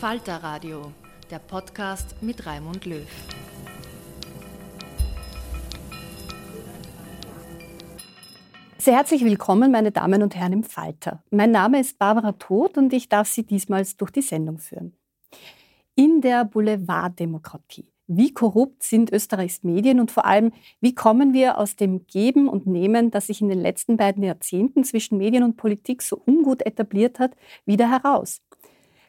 Falter Radio, der Podcast mit Raimund Löw. Sehr herzlich willkommen, meine Damen und Herren im Falter. Mein Name ist Barbara Todt und ich darf Sie diesmal durch die Sendung führen. In der Boulevarddemokratie. Wie korrupt sind Österreichs Medien und vor allem, wie kommen wir aus dem Geben und Nehmen, das sich in den letzten beiden Jahrzehnten zwischen Medien und Politik so ungut etabliert hat, wieder heraus?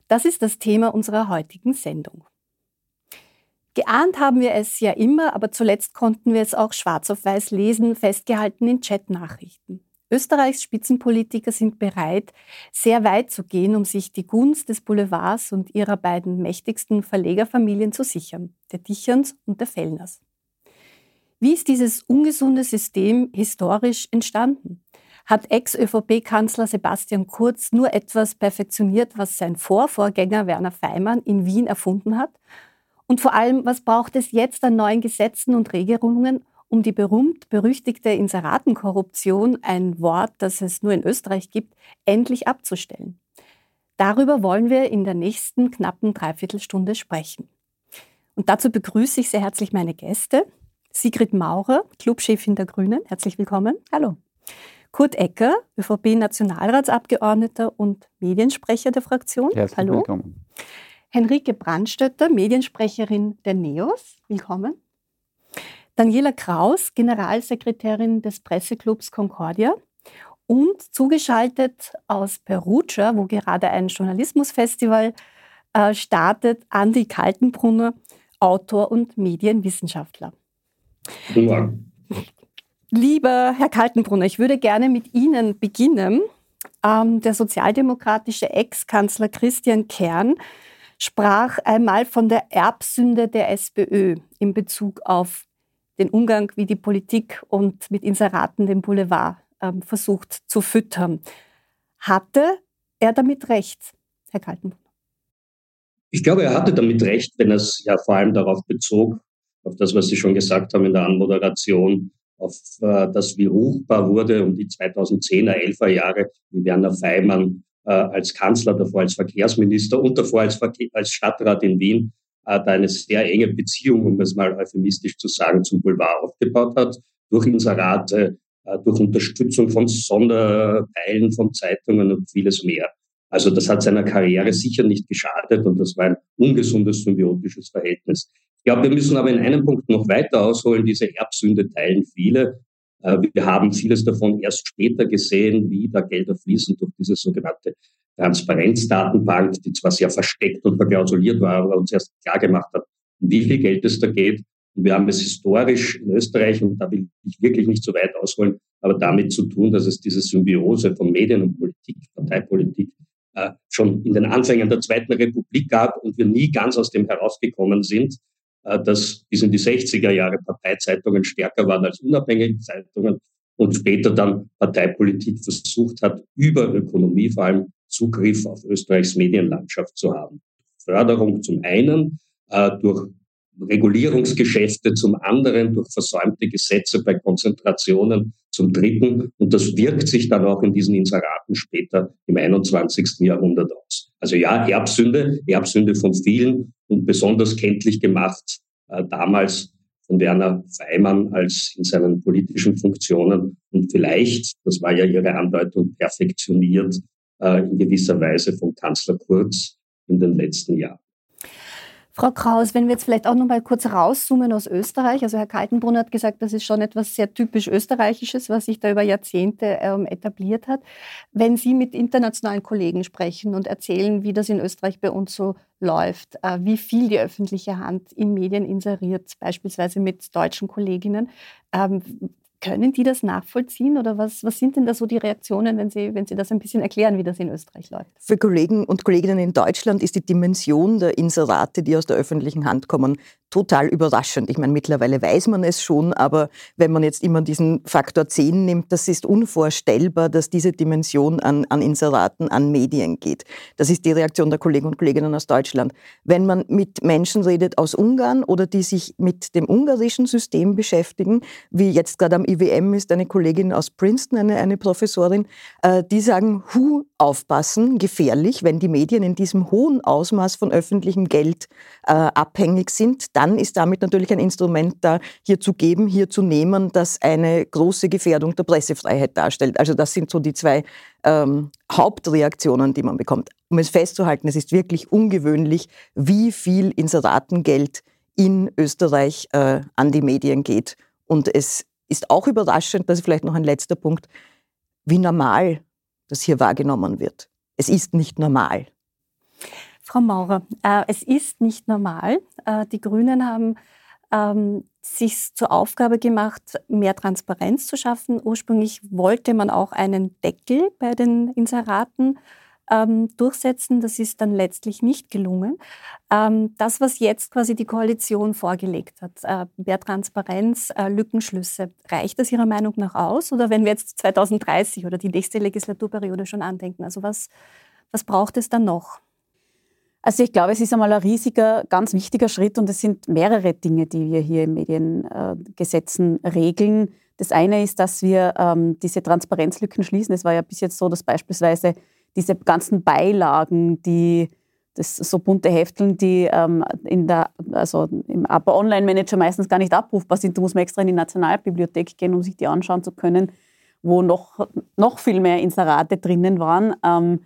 Das ist das Thema unserer heutigen Sendung. Geahnt haben wir es ja immer, aber zuletzt konnten wir es auch schwarz auf weiß lesen, festgehalten in Chatnachrichten. Österreichs Spitzenpolitiker sind bereit, sehr weit zu gehen, um sich die Gunst des Boulevards und ihrer beiden mächtigsten Verlegerfamilien zu sichern, der Dicherns und der Fellners. Wie ist dieses ungesunde System historisch entstanden? Hat Ex-ÖVP-Kanzler Sebastian Kurz nur etwas perfektioniert, was sein Vorvorgänger Werner Feimann in Wien erfunden hat? Und vor allem, was braucht es jetzt an neuen Gesetzen und Regelungen, um die berühmt-berüchtigte Inseratenkorruption, ein Wort, das es nur in Österreich gibt, endlich abzustellen? Darüber wollen wir in der nächsten knappen Dreiviertelstunde sprechen. Und dazu begrüße ich sehr herzlich meine Gäste. Sigrid Maurer, Clubchefin der Grünen. Herzlich willkommen. Hallo. Kurt Ecker, ÖVP-Nationalratsabgeordneter und Mediensprecher der Fraktion. Herzlich Hallo. willkommen. Henrike Brandstötter, Mediensprecherin der NEOS. Willkommen. Daniela Kraus, Generalsekretärin des Presseclubs Concordia. Und zugeschaltet aus Perugia, wo gerade ein Journalismusfestival äh, startet, Andi Kaltenbrunner, Autor und Medienwissenschaftler. Guten Morgen. Lieber Herr Kaltenbrunner, ich würde gerne mit Ihnen beginnen. Ähm, der sozialdemokratische Ex-Kanzler Christian Kern sprach einmal von der Erbsünde der SPÖ in Bezug auf den Umgang, wie die Politik und mit Inseraten den Boulevard ähm, versucht zu füttern. Hatte er damit recht, Herr Kaltenbrunner? Ich glaube, er hatte damit recht, wenn er es ja vor allem darauf bezog, auf das, was Sie schon gesagt haben in der Anmoderation, auf äh, das, wie ruchbar wurde um die 2010er, 11er Jahre, wie Werner Feimann äh, als Kanzler, davor als Verkehrsminister und davor als, Verke als Stadtrat in Wien äh, da eine sehr enge Beziehung, um es mal euphemistisch zu sagen, zum Boulevard aufgebaut hat, durch Inserate, äh, durch Unterstützung von Sonderteilen von Zeitungen und vieles mehr. Also das hat seiner Karriere sicher nicht geschadet und das war ein ungesundes symbiotisches Verhältnis. Ich glaube, wir müssen aber in einem Punkt noch weiter ausholen. Diese Erbsünde teilen viele. Äh, wir haben vieles davon erst später gesehen, wie da Gelder fließen durch diese sogenannte Transparenzdatenbank, die zwar sehr versteckt und verklausuliert war, aber uns erst klar gemacht hat, wie viel Geld es da geht. Und wir haben es historisch in Österreich, und da will ich wirklich nicht so weit ausholen, aber damit zu tun, dass es diese Symbiose von Medien und Politik, Parteipolitik, äh, schon in den Anfängen der Zweiten Republik gab und wir nie ganz aus dem herausgekommen sind, dass bis in die 60er Jahre Parteizeitungen stärker waren als unabhängige Zeitungen und später dann Parteipolitik versucht hat, über Ökonomie vor allem Zugriff auf Österreichs Medienlandschaft zu haben. Förderung zum einen, äh, durch Regulierungsgeschäfte zum anderen, durch versäumte Gesetze bei Konzentrationen zum dritten. Und das wirkt sich dann auch in diesen Inseraten später im 21. Jahrhundert aus. Also ja, Erbsünde, Erbsünde von vielen und besonders kenntlich gemacht äh, damals von Werner Feimann als in seinen politischen Funktionen und vielleicht, das war ja Ihre Andeutung, perfektioniert äh, in gewisser Weise von Kanzler Kurz in den letzten Jahren. Frau Kraus, wenn wir jetzt vielleicht auch noch mal kurz rauszoomen aus Österreich. Also Herr Kaltenbrunner hat gesagt, das ist schon etwas sehr typisch Österreichisches, was sich da über Jahrzehnte ähm, etabliert hat. Wenn Sie mit internationalen Kollegen sprechen und erzählen, wie das in Österreich bei uns so läuft, äh, wie viel die öffentliche Hand in Medien inseriert, beispielsweise mit deutschen Kolleginnen, ähm, können die das nachvollziehen oder was, was sind denn da so die Reaktionen, wenn Sie, wenn Sie das ein bisschen erklären, wie das in Österreich läuft? Für Kollegen und Kolleginnen in Deutschland ist die Dimension der Inserate, die aus der öffentlichen Hand kommen, total überraschend. Ich meine, mittlerweile weiß man es schon, aber wenn man jetzt immer diesen Faktor 10 nimmt, das ist unvorstellbar, dass diese Dimension an, an Inseraten, an Medien geht. Das ist die Reaktion der Kollegen und Kolleginnen aus Deutschland. Wenn man mit Menschen redet aus Ungarn oder die sich mit dem ungarischen System beschäftigen, wie jetzt gerade am IWM ist eine Kollegin aus Princeton, eine, eine Professorin, äh, die sagen, hu, aufpassen, gefährlich, wenn die Medien in diesem hohen Ausmaß von öffentlichem Geld äh, abhängig sind, dann ist damit natürlich ein Instrument da, hier zu geben, hier zu nehmen, das eine große Gefährdung der Pressefreiheit darstellt. Also das sind so die zwei ähm, Hauptreaktionen, die man bekommt. Um es festzuhalten, es ist wirklich ungewöhnlich, wie viel Inseratengeld in Österreich äh, an die Medien geht. Und es ist auch überraschend, das ist vielleicht noch ein letzter Punkt, wie normal das hier wahrgenommen wird. Es ist nicht normal. Frau Maurer, äh, es ist nicht normal. Äh, die Grünen haben ähm, sich zur Aufgabe gemacht, mehr Transparenz zu schaffen. Ursprünglich wollte man auch einen Deckel bei den Inseraten ähm, durchsetzen. Das ist dann letztlich nicht gelungen. Ähm, das, was jetzt quasi die Koalition vorgelegt hat, äh, mehr Transparenz, äh, Lückenschlüsse, reicht das Ihrer Meinung nach aus? Oder wenn wir jetzt 2030 oder die nächste Legislaturperiode schon andenken, also was, was braucht es dann noch? Also ich glaube, es ist einmal ein riesiger, ganz wichtiger Schritt und es sind mehrere Dinge, die wir hier im Mediengesetzen äh, regeln. Das eine ist, dass wir ähm, diese Transparenzlücken schließen. Es war ja bis jetzt so, dass beispielsweise diese ganzen Beilagen, die das so bunte Hefteln, die ähm, in der, also im APA Online Manager meistens gar nicht abrufbar sind. Da muss man extra in die Nationalbibliothek gehen, um sich die anschauen zu können, wo noch, noch viel mehr Inserate drinnen waren. Ähm,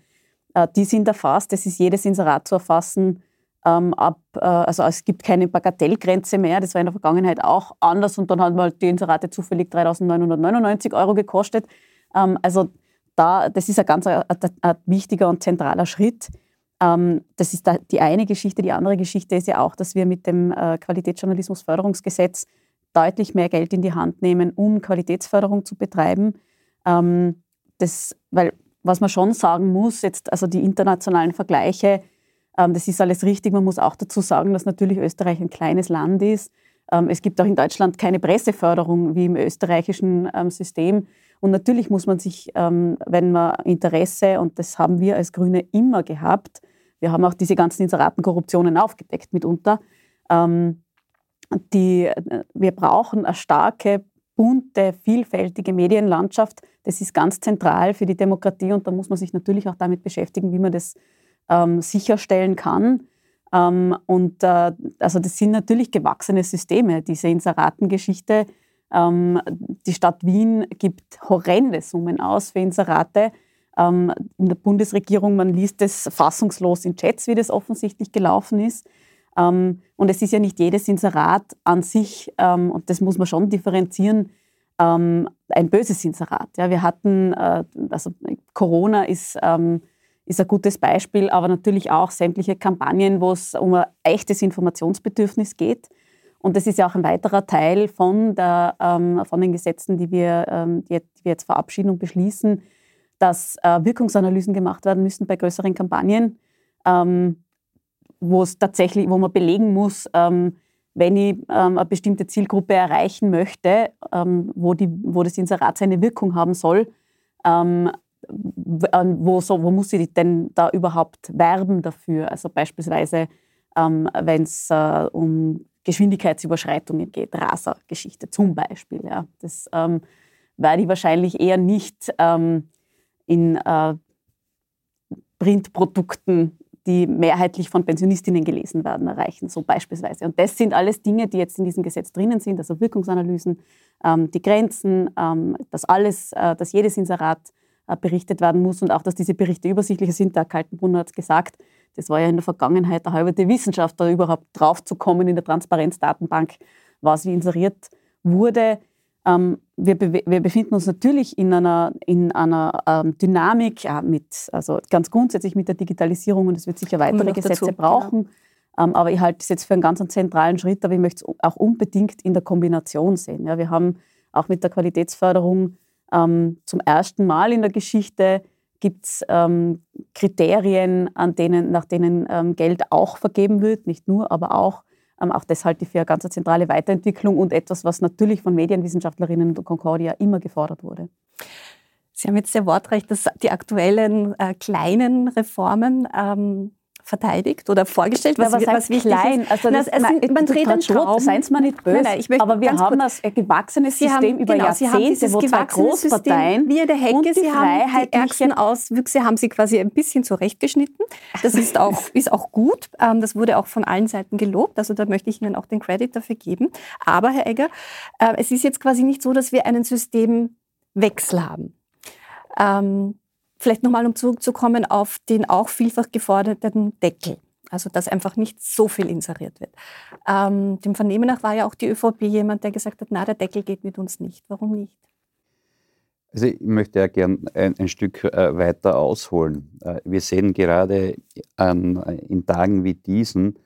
äh, die sind erfasst. Es ist jedes Inserat zu erfassen. Ähm, ab, äh, also es gibt keine Bagatellgrenze mehr. Das war in der Vergangenheit auch anders und dann haben halt die Inserate zufällig 3.999 Euro gekostet. Ähm, also da, das ist ein ganz ein, ein wichtiger und zentraler Schritt. Ähm, das ist die eine Geschichte. Die andere Geschichte ist ja auch, dass wir mit dem äh, Qualitätsjournalismusförderungsgesetz deutlich mehr Geld in die Hand nehmen, um Qualitätsförderung zu betreiben. Ähm, das, weil was man schon sagen muss, jetzt also die internationalen Vergleiche, ähm, das ist alles richtig. Man muss auch dazu sagen, dass natürlich Österreich ein kleines Land ist. es gibt auch in Deutschland keine Presseförderung wie im österreichischen System. Und natürlich muss man sich, ähm, wenn man Interesse, und das haben wir als Grüne immer gehabt, wir haben auch diese ganzen Inseratenkorruptionen aufgedeckt mitunter, ähm, die, wir brauchen eine starke, bunte, vielfältige Medienlandschaft. Das ist ganz zentral für die Demokratie und da muss man sich natürlich auch damit beschäftigen, wie man das ähm, sicherstellen kann. Und äh, also das sind natürlich gewachsene Systeme, diese Inseratengeschichte ähm, die Stadt Wien gibt horrende Summen aus für Inserate. Ähm, in der Bundesregierung, man liest es fassungslos in Chats, wie das offensichtlich gelaufen ist. Ähm, und es ist ja nicht jedes Inserat an sich, ähm, und das muss man schon differenzieren, ähm, ein böses Inserat. Ja, wir hatten, äh, also Corona ist, ähm, ist ein gutes Beispiel, aber natürlich auch sämtliche Kampagnen, wo es um ein echtes Informationsbedürfnis geht. Und das ist ja auch ein weiterer Teil von, der, ähm, von den Gesetzen, die wir, ähm, die, die wir jetzt verabschieden und beschließen, dass äh, Wirkungsanalysen gemacht werden müssen bei größeren Kampagnen, ähm, wo es tatsächlich, wo man belegen muss, ähm, wenn ich ähm, eine bestimmte Zielgruppe erreichen möchte, ähm, wo, die, wo das Inserat seine Wirkung haben soll, wo, so, wo muss ich denn da überhaupt werben dafür? Also beispielsweise, ähm, wenn es äh, um Geschwindigkeitsüberschreitungen geht, Rasergeschichte zum Beispiel. Ja. Das ähm, werde ich wahrscheinlich eher nicht ähm, in äh, Printprodukten die mehrheitlich von Pensionistinnen gelesen werden, erreichen, so beispielsweise. Und das sind alles Dinge, die jetzt in diesem Gesetz drinnen sind, also Wirkungsanalysen, ähm, die Grenzen, ähm, dass alles, äh, dass jedes Inserat äh, berichtet werden muss und auch, dass diese Berichte übersichtlicher sind. Der Kaltenbrunner hat gesagt, das war ja in der Vergangenheit eine halbe Wissenschaft, da überhaupt drauf zu kommen in der Transparenzdatenbank, was wie inseriert wurde. Ähm, wir, wir, befinden uns natürlich in einer, in einer ähm, Dynamik, ja, mit, also ganz grundsätzlich mit der Digitalisierung und es wird sicher weitere Gesetze dazu, brauchen. Ja. Ähm, aber ich halte es jetzt für einen ganz zentralen Schritt, aber ich möchte es auch unbedingt in der Kombination sehen. Ja, wir haben auch mit der Qualitätsförderung ähm, zum ersten Mal in der Geschichte gibt es ähm, Kriterien, an denen, nach denen ähm, Geld auch vergeben wird, nicht nur, aber auch ähm, auch das halte ich für eine ganz zentrale Weiterentwicklung und etwas, was natürlich von Medienwissenschaftlerinnen und Concordia immer gefordert wurde. Sie haben jetzt sehr wortreich dass die aktuellen äh, kleinen Reformen ähm, verteidigt oder vorgestellt, was, was, was klein. Also das, na, man dreht den Schrauben. Seien Sie mal nicht böse, nein, nein, aber wir haben das gewachsene System haben, über genau, Jahrzehnte, wo zwei Großparteien wie der Hecke, Sie haben die ärgsten Auswüchse haben Sie quasi ein bisschen zurechtgeschnitten. Das ist auch, ist auch gut. Ähm, das wurde auch von allen Seiten gelobt. Also da möchte ich Ihnen auch den Credit dafür geben. Aber, Herr Egger, äh, es ist jetzt quasi nicht so, dass wir einen Systemwechsel haben. Ähm, Vielleicht nochmal, um zurückzukommen auf den auch vielfach geforderten Deckel. Also, dass einfach nicht so viel inseriert wird. Ähm, dem Vernehmen nach war ja auch die ÖVP jemand, der gesagt hat, na, der Deckel geht mit uns nicht. Warum nicht? Also ich möchte ja gern ein, ein Stück äh, weiter ausholen. Äh, wir sehen gerade an, in Tagen wie diesen,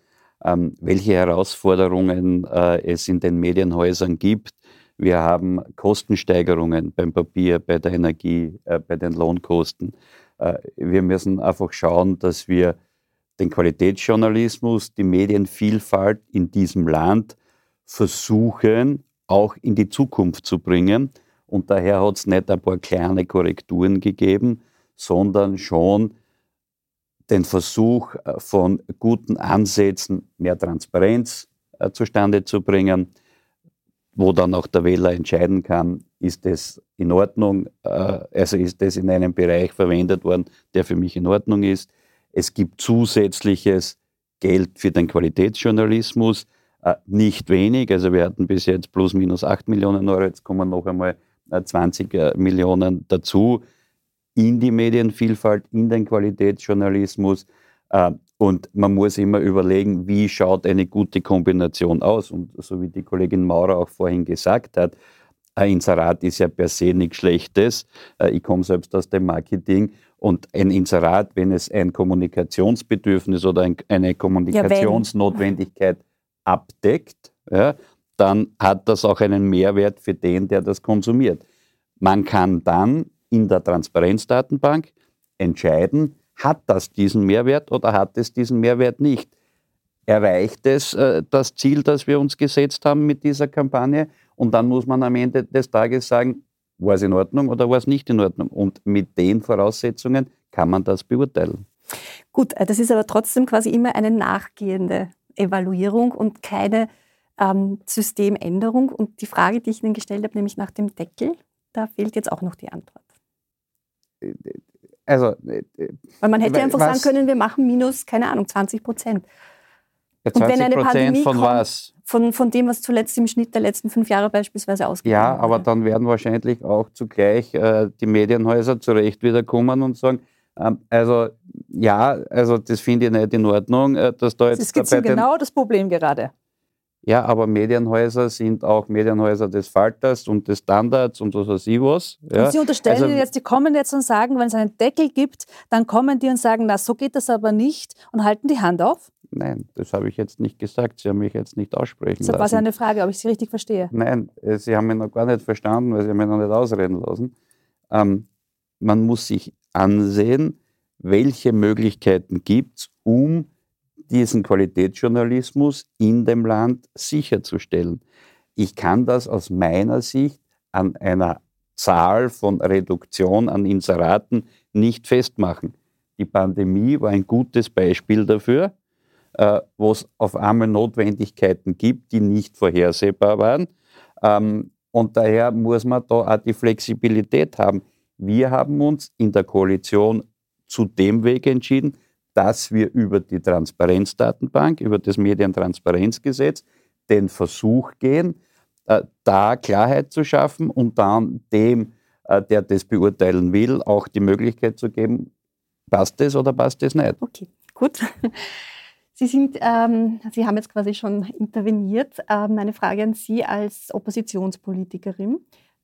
ähm, welche Herausforderungen äh, es in den Medienhäusern gibt, wir haben Kostensteigerungen beim Papier, bei der Energie, äh, bei den Lohnkosten. Äh, wir müssen einfach schauen, dass wir den Qualitätsjournalismus, die Medienvielfalt in diesem Land versuchen, auch in die Zukunft zu bringen. Und daher hat es nicht ein paar kleine Korrekturen gegeben, sondern schon den Versuch äh, von guten Ansätzen, mehr Transparenz äh, zustande zu bringen, wo dann auch der Wähler entscheiden kann, ist das in Ordnung, äh, also ist das in einem Bereich verwendet worden, der für mich in Ordnung ist. Es gibt zusätzliches Geld für den Qualitätsjournalismus, äh, nicht wenig, also wir hatten bis jetzt plus minus 8 Millionen Euro, jetzt kommen noch einmal 20 äh, Millionen dazu in die Medienvielfalt, in den Qualitätsjournalismus. Und man muss immer überlegen, wie schaut eine gute Kombination aus. Und so wie die Kollegin Maurer auch vorhin gesagt hat, ein Inserat ist ja per se nichts Schlechtes. Äh, ich komme selbst aus dem Marketing. Und ein Inserat, wenn es ein Kommunikationsbedürfnis oder eine Kommunikationsnotwendigkeit abdeckt, ja, dann hat das auch einen Mehrwert für den, der das konsumiert. Man kann dann in der Transparenzdatenbank entscheiden, hat das diesen Mehrwert oder hat es diesen Mehrwert nicht? Erreicht es äh, das Ziel, das wir uns gesetzt haben mit dieser Kampagne? Und dann muss man am Ende des Tages sagen, war es in Ordnung oder war es nicht in Ordnung? Und mit den Voraussetzungen kann man das beurteilen. Gut, äh, das ist aber trotzdem quasi immer eine nachgehende Evaluierung und keine ähm, Systemänderung. Und die Frage, die ich Ihnen gestellt habe, nämlich nach dem Deckel, da fehlt jetzt auch noch die Antwort. Äh, also, äh, Weil man hätte einfach sagen können, wir machen minus, keine Ahnung, 20 Prozent. Ja, 20 Und wenn eine Pandemie von kommt, was? Von, von dem, was zuletzt im Schnitt der letzten fünf Jahre beispielsweise ausgegeben Ja, aber dann werden wahrscheinlich auch zugleich äh, die Medienhäuser zurecht wiederkommen und sagen, ähm, also ja, also das finde ich nicht in Ordnung, äh, dass da jetzt... Das ist genau das Problem gerade. Ja, aber Medienhäuser sind auch Medienhäuser des Falters und des Standards und was weiß ich was. Ja. Und Sie unterstellen also, jetzt, die kommen jetzt und sagen, wenn es einen Deckel gibt, dann kommen die und sagen, na, so geht das aber nicht und halten die Hand auf? Nein, das habe ich jetzt nicht gesagt. Sie haben mich jetzt nicht aussprechen das lassen. Das war eine Frage, ob ich Sie richtig verstehe. Nein, äh, Sie haben mich noch gar nicht verstanden, weil Sie mich noch nicht ausreden lassen. Ähm, man muss sich ansehen, welche Möglichkeiten gibt es, um diesen Qualitätsjournalismus in dem Land sicherzustellen. Ich kann das aus meiner Sicht an einer Zahl von Reduktion an Inseraten nicht festmachen. Die Pandemie war ein gutes Beispiel dafür, äh, wo es auf einmal Notwendigkeiten gibt, die nicht vorhersehbar waren. Ähm, und daher muss man da auch die Flexibilität haben. Wir haben uns in der Koalition zu dem Weg entschieden, dass wir über die Transparenzdatenbank, über das Medientransparenzgesetz den Versuch gehen, äh, da Klarheit zu schaffen und dann dem, äh, der das beurteilen will, auch die Möglichkeit zu geben, passt das oder passt das nicht. Okay, gut. Sie, sind, ähm, Sie haben jetzt quasi schon interveniert. Ähm, meine Frage an Sie als Oppositionspolitikerin.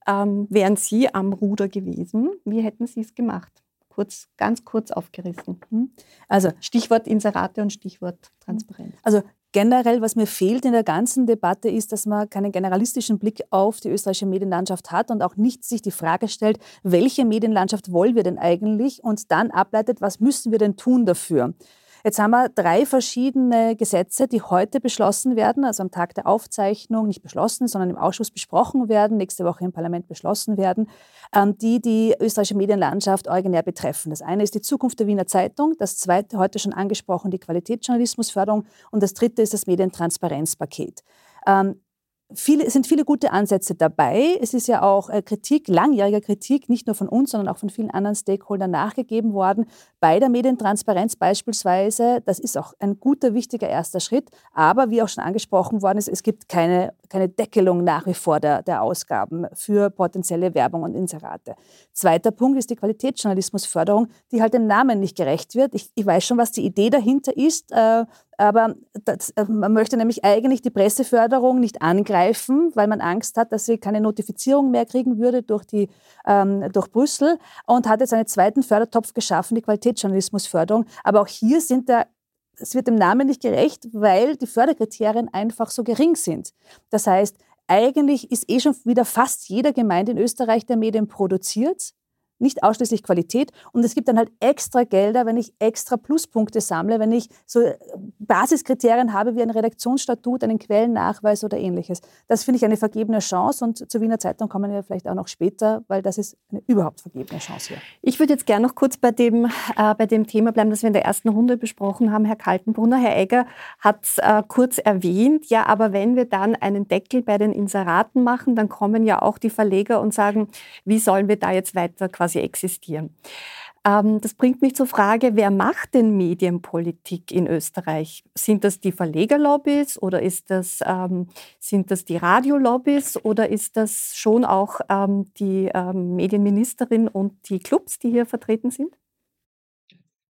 Ähm, wären Sie am Ruder gewesen, wie hätten Sie es gemacht? Kurz, ganz kurz aufgerissen. Hm? Also Stichwort Inserate und Stichwort Transparenz. Also generell, was mir fehlt in der ganzen Debatte, ist, dass man keinen generalistischen Blick auf die österreichische Medienlandschaft hat und auch nicht sich die Frage stellt, welche Medienlandschaft wollen wir denn eigentlich und dann ableitet, was müssen wir denn tun dafür. Jetzt haben wir drei verschiedene Gesetze, die heute beschlossen werden, also am Tag der Aufzeichnung nicht beschlossen, sondern im Ausschuss besprochen werden, nächste Woche im Parlament beschlossen werden, ähm, die die österreichische Medienlandschaft originär betreffen. Das eine ist die Zukunft der Wiener Zeitung, das zweite heute schon angesprochen die Qualitätsjournalismusförderung und das dritte ist das Medientransparenzpaket. Viele, es sind viele gute Ansätze dabei. Es ist ja auch äh, Kritik, langjähriger Kritik, nicht nur von uns, sondern auch von vielen anderen Stakeholdern nachgegeben worden. Bei der Medientransparenz beispielsweise, das ist auch ein guter, wichtiger erster Schritt. Aber wie auch schon angesprochen worden ist, es gibt keine, keine Deckelung nach wie vor der, der Ausgaben für potenzielle Werbung und Inserate. Zweiter Punkt ist die Qualitätsjournalismusförderung, die halt dem Namen nicht gerecht wird. Ich, ich weiß schon, was die Idee dahinter ist. Äh, aber das, äh, man möchte nämlich eigentlich die Presseförderung nicht angreifen, weil man Angst hat, dass sie keine Notifizierung mehr kriegen würde durch, die, ähm, durch Brüssel und hat jetzt einen zweiten Fördertopf geschaffen, die Qualitätsjournalismusförderung. Aber auch hier sind der es wird dem Namen nicht gerecht, weil die Förderkriterien einfach so gering sind. Das heißt, eigentlich ist eh schon wieder fast jeder Gemeinde in Österreich, der Medien produziert nicht ausschließlich Qualität. Und es gibt dann halt extra Gelder, wenn ich extra Pluspunkte sammle, wenn ich so äh, Basiskriterien habe wie ein Redaktionsstatut, einen Quellennachweis oder ähnliches. Das finde ich eine vergebene Chance und zur Wiener Zeitung kommen wir vielleicht auch noch später, weil das ist eine überhaupt vergebene Chance hier. Ich würde jetzt gerne noch kurz bei dem, äh, bei dem Thema bleiben, das wir in der ersten Runde besprochen haben. Herr Kaltenbrunner, Herr Egger hat es äh, kurz erwähnt. Ja, aber wenn wir dann einen Deckel bei den Inseraten machen, dann kommen ja auch die Verleger und sagen, wie sollen wir da jetzt weiter quasi quasi existieren. Ähm, das bringt mich zur Frage, wer macht denn Medienpolitik in Österreich? Sind das die Verlegerlobbys oder ist das, ähm, sind das die Radiolobbys oder ist das schon auch ähm, die ähm, Medienministerin und die Clubs, die hier vertreten sind?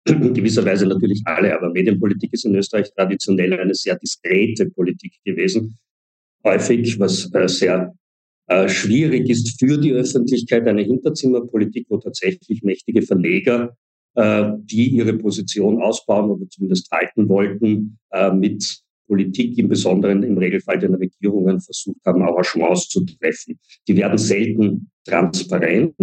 In gewisser Weise natürlich alle, aber Medienpolitik ist in Österreich traditionell eine sehr diskrete Politik gewesen. Häufig, was äh, sehr schwierig ist für die Öffentlichkeit eine Hinterzimmerpolitik, wo tatsächlich mächtige Verleger, äh, die ihre Position ausbauen oder zumindest halten wollten, äh, mit Politik, im Besonderen im Regelfall den Regierungen, versucht haben, Arrangements zu treffen. Die werden selten transparent.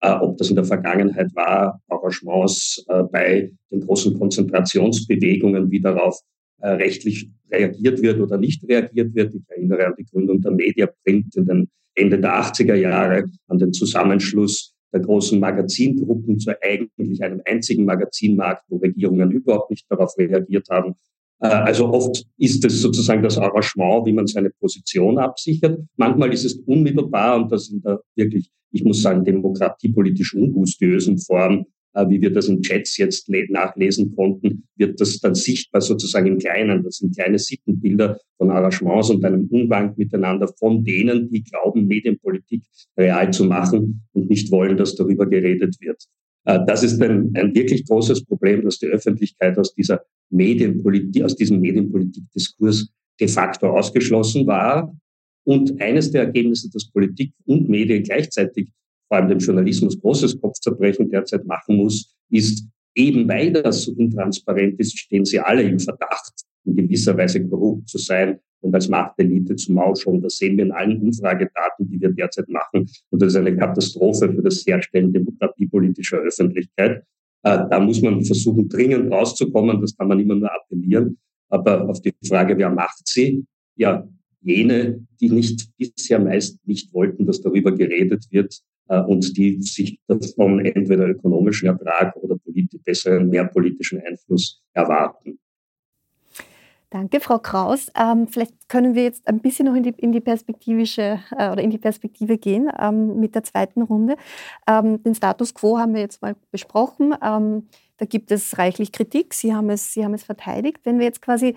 Äh, ob das in der Vergangenheit war, Arrangements äh, bei den großen Konzentrationsbewegungen, wie darauf äh, rechtlich reagiert wird oder nicht reagiert wird. Ich erinnere an die Gründung der Mediaprint in den Ende der 80er Jahre, an den Zusammenschluss der großen Magazingruppen zu eigentlich einem einzigen Magazinmarkt, wo Regierungen überhaupt nicht darauf reagiert haben. Äh, also oft ist es sozusagen das Arrangement, wie man seine Position absichert. Manchmal ist es unmittelbar und das in der wirklich, ich muss sagen, demokratiepolitisch ungustiösen Form wie wir das in Chats jetzt nachlesen konnten, wird das dann sichtbar sozusagen im Kleinen. Das sind kleine Sittenbilder von Arrangements und einem Umgang miteinander von denen, die glauben, Medienpolitik real zu machen und nicht wollen, dass darüber geredet wird. Äh, das ist ein, ein wirklich großes Problem, dass die Öffentlichkeit aus dieser Medienpolitik, aus diesem Medienpolitikdiskurs de facto ausgeschlossen war. Und eines der Ergebnisse, dass Politik und Medien gleichzeitig vor allem dem Journalismus großes Kopfzerbrechen derzeit machen muss, ist, eben weil das so intransparent ist, stehen sie alle im Verdacht, in gewisser Weise korrupt zu sein und als Machtelite zu mauscheln. Das sehen wir in allen Umfragedaten, die wir derzeit machen. Und das ist eine Katastrophe für das Herstellen demokratiepolitischer Öffentlichkeit. Äh, da muss man versuchen, dringend rauszukommen. Das kann man immer nur appellieren. Aber auf die Frage, wer macht sie? Ja, jene, die nicht bisher meist nicht wollten, dass darüber geredet wird und die sich davon entweder ökonomischen Ertrag oder besseren, mehr politischen Einfluss erwarten. Danke, Frau Kraus. Ähm, vielleicht können wir jetzt ein bisschen noch in die, in die perspektivische äh, oder in die Perspektive gehen ähm, mit der zweiten Runde. Ähm, den Status quo haben wir jetzt mal besprochen. Ähm, da gibt es reichlich Kritik. Sie haben es, Sie haben es verteidigt. Wenn wir jetzt quasi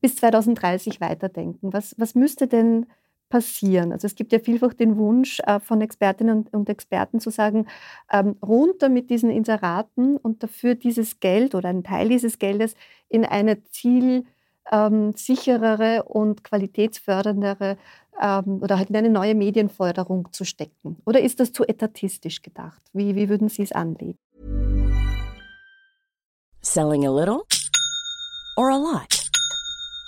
bis 2030 weiterdenken, was, was müsste denn passieren? Also es gibt ja vielfach den Wunsch äh, von Expertinnen und, Experten zu sagen, ähm, runter mit diesen Inseraten und dafür dieses Geld oder einen Teil dieses Geldes in eine Ziel ähm, und qualitätsförderndere ähm, oder halt in eine neue Medienförderung zu stecken? Oder ist das zu etatistisch gedacht? Wie, wie würden Sie es anlegen? Selling a little or a lot?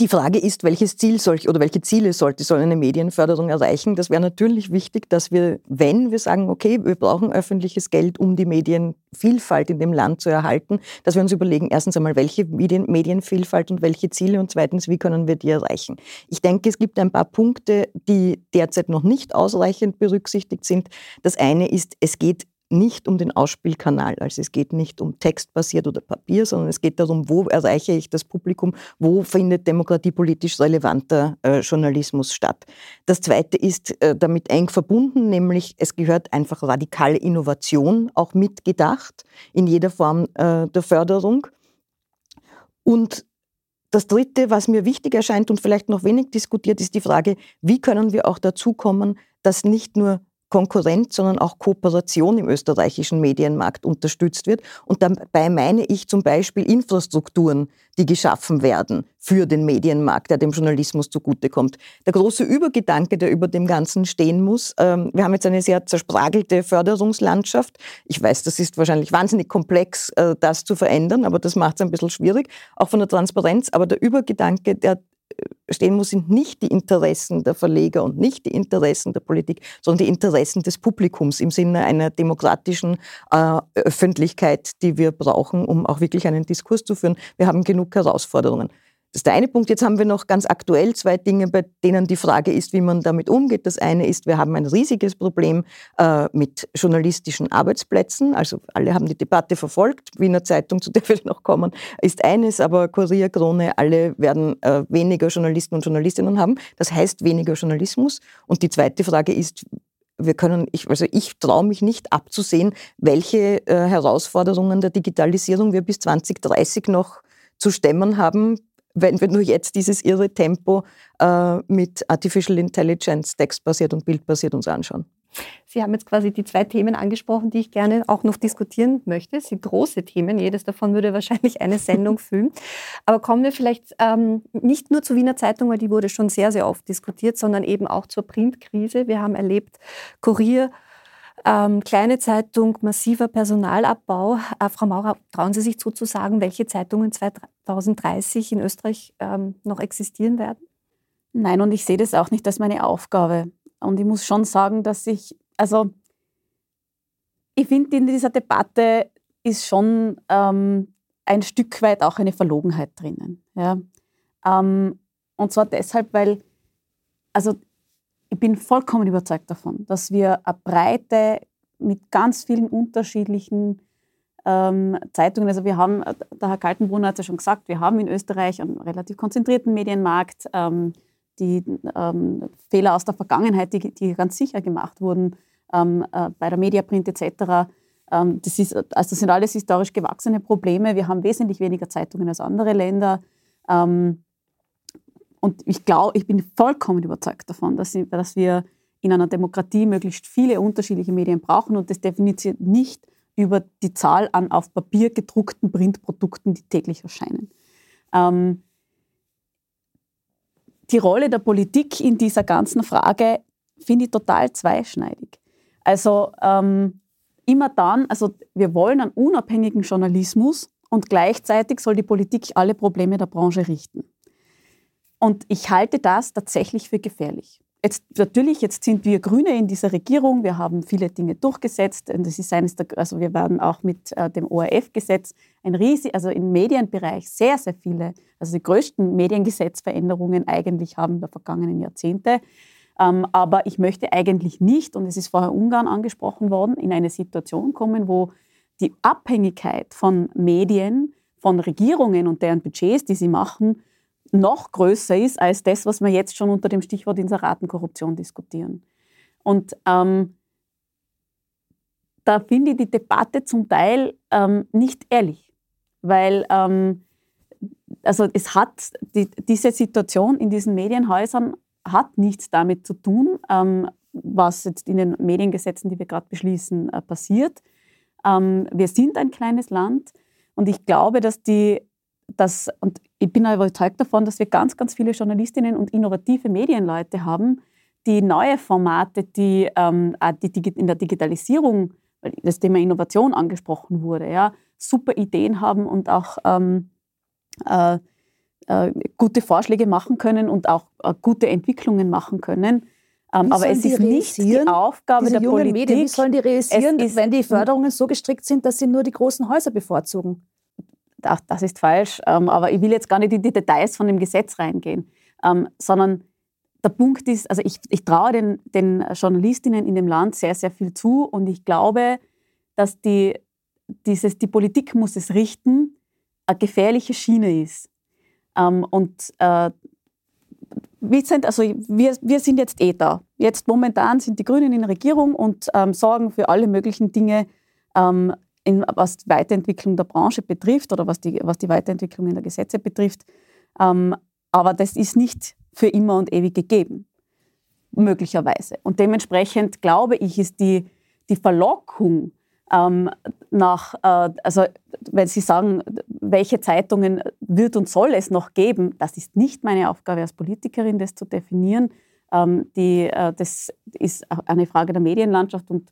Die Frage ist, welches Ziel soll oder welche Ziele sollte so eine Medienförderung erreichen? Das wäre natürlich wichtig, dass wir, wenn wir sagen, okay, wir brauchen öffentliches Geld, um die Medienvielfalt in dem Land zu erhalten, dass wir uns überlegen, erstens einmal, welche Medien, Medienvielfalt und welche Ziele und zweitens, wie können wir die erreichen? Ich denke, es gibt ein paar Punkte, die derzeit noch nicht ausreichend berücksichtigt sind. Das eine ist, es geht nicht um den Ausspielkanal. Also es geht nicht um textbasiert oder Papier, sondern es geht darum, wo erreiche ich das Publikum, wo findet demokratiepolitisch relevanter äh, Journalismus statt. Das Zweite ist äh, damit eng verbunden, nämlich es gehört einfach radikale Innovation auch mitgedacht in jeder Form äh, der Förderung. Und das Dritte, was mir wichtig erscheint und vielleicht noch wenig diskutiert, ist die Frage, wie können wir auch dazu kommen, dass nicht nur Konkurrenz, sondern auch Kooperation im österreichischen Medienmarkt unterstützt wird. Und dabei meine ich zum Beispiel Infrastrukturen, die geschaffen werden für den Medienmarkt, der dem Journalismus zugutekommt. Der große Übergedanke, der über dem Ganzen stehen muss, ähm, wir haben jetzt eine sehr zerspragelte Förderungslandschaft. Ich weiß, das ist wahrscheinlich wahnsinnig komplex, äh, das zu verändern, aber das macht es ein bisschen schwierig, auch von der Transparenz. Aber der Übergedanke, der stehen muss, sind nicht die Interessen der Verleger und nicht die Interessen der Politik, sondern die Interessen des Publikums im Sinne einer demokratischen äh, Öffentlichkeit, die wir brauchen, um auch wirklich einen Diskurs zu führen. Wir haben genug Herausforderungen. Das ist der eine Punkt. Jetzt haben wir noch ganz aktuell zwei Dinge, bei denen die Frage ist, wie man damit umgeht. Das eine ist, wir haben ein riesiges Problem äh, mit journalistischen Arbeitsplätzen. Also alle haben die Debatte verfolgt. Wiener Zeitung, zu der wir noch kommen, ist eines, aber Kurier, Krone, alle werden äh, weniger Journalisten und Journalistinnen haben. Das heißt weniger Journalismus. Und die zweite Frage ist, wir können, ich, also ich traue mich nicht abzusehen, welche äh, Herausforderungen der Digitalisierung wir bis 2030 noch zu stemmen haben, wenn wir nur jetzt dieses irre Tempo äh, mit Artificial Intelligence, textbasiert und bildbasiert uns anschauen. Sie haben jetzt quasi die zwei Themen angesprochen, die ich gerne auch noch diskutieren möchte. Das sind große Themen. Jedes davon würde wahrscheinlich eine Sendung füllen. Aber kommen wir vielleicht ähm, nicht nur zur Wiener Zeitung, weil die wurde schon sehr, sehr oft diskutiert, sondern eben auch zur Printkrise. Wir haben erlebt, Kurier, ähm, kleine Zeitung, massiver Personalabbau. Äh, Frau Maurer, trauen Sie sich zu, zu sagen, welche Zeitungen 2030 in Österreich ähm, noch existieren werden? Nein, und ich sehe das auch nicht als meine Aufgabe. Und ich muss schon sagen, dass ich, also ich finde, in dieser Debatte ist schon ähm, ein Stück weit auch eine Verlogenheit drinnen. Ja? Ähm, und zwar deshalb, weil, also ich bin vollkommen überzeugt davon, dass wir eine breite, mit ganz vielen unterschiedlichen ähm, Zeitungen, also wir haben, der Herr Kaltenbrunner hat es ja schon gesagt, wir haben in Österreich einen relativ konzentrierten Medienmarkt. Ähm, die ähm, Fehler aus der Vergangenheit, die, die ganz sicher gemacht wurden, ähm, äh, bei der Mediaprint etc., ähm, das, ist, also das sind alles historisch gewachsene Probleme. Wir haben wesentlich weniger Zeitungen als andere Länder. Ähm, und ich glaube, ich bin vollkommen überzeugt davon, dass, dass wir in einer Demokratie möglichst viele unterschiedliche Medien brauchen und das definiert nicht über die Zahl an auf Papier gedruckten Printprodukten, die täglich erscheinen. Ähm, die Rolle der Politik in dieser ganzen Frage finde ich total zweischneidig. Also ähm, immer dann, also wir wollen einen unabhängigen Journalismus und gleichzeitig soll die Politik alle Probleme der Branche richten. Und ich halte das tatsächlich für gefährlich. Jetzt, natürlich, jetzt sind wir Grüne in dieser Regierung, wir haben viele Dinge durchgesetzt und das ist eines der, also wir werden auch mit äh, dem ORF-Gesetz ein riesig, also im Medienbereich sehr, sehr viele, also die größten Mediengesetzveränderungen eigentlich haben der vergangenen Jahrzehnte. Ähm, aber ich möchte eigentlich nicht, und es ist vorher Ungarn angesprochen worden, in eine Situation kommen, wo die Abhängigkeit von Medien, von Regierungen und deren Budgets, die sie machen, noch größer ist als das, was wir jetzt schon unter dem Stichwort Inseratenkorruption diskutieren. Und ähm, da finde ich die Debatte zum Teil ähm, nicht ehrlich, weil ähm, also es hat die, diese Situation in diesen Medienhäusern hat nichts damit zu tun, ähm, was jetzt in den Mediengesetzen, die wir gerade beschließen, äh, passiert. Ähm, wir sind ein kleines Land und ich glaube, dass die, dass, und ich bin überzeugt davon, dass wir ganz, ganz viele Journalistinnen und innovative Medienleute haben, die neue Formate, die, ähm, die, in der Digitalisierung, weil das Thema Innovation angesprochen wurde, ja, super Ideen haben und auch ähm, äh, äh, gute Vorschläge machen können und auch äh, gute Entwicklungen machen können. Ähm, aber es ist nicht die Aufgabe der jungen Politik. Medien, wie sollen die realisieren, wenn die Förderungen so gestrickt sind, dass sie nur die großen Häuser bevorzugen? Ach, das ist falsch, ähm, aber ich will jetzt gar nicht in die Details von dem Gesetz reingehen, ähm, sondern der Punkt ist, also ich, ich traue den, den Journalistinnen in dem Land sehr, sehr viel zu und ich glaube, dass die, dieses, die Politik muss es richten, eine gefährliche Schiene ist. Ähm, und äh, wir, sind, also wir, wir sind jetzt eh da. Jetzt momentan sind die Grünen in der Regierung und ähm, sorgen für alle möglichen Dinge, ähm, in, was die Weiterentwicklung der Branche betrifft oder was die, was die Weiterentwicklung in der Gesetze betrifft. Ähm, aber das ist nicht für immer und ewig gegeben, möglicherweise. Und dementsprechend glaube ich, ist die, die Verlockung ähm, nach, äh, also wenn Sie sagen, welche Zeitungen wird und soll es noch geben, das ist nicht meine Aufgabe als Politikerin, das zu definieren. Ähm, die, äh, das ist eine Frage der Medienlandschaft und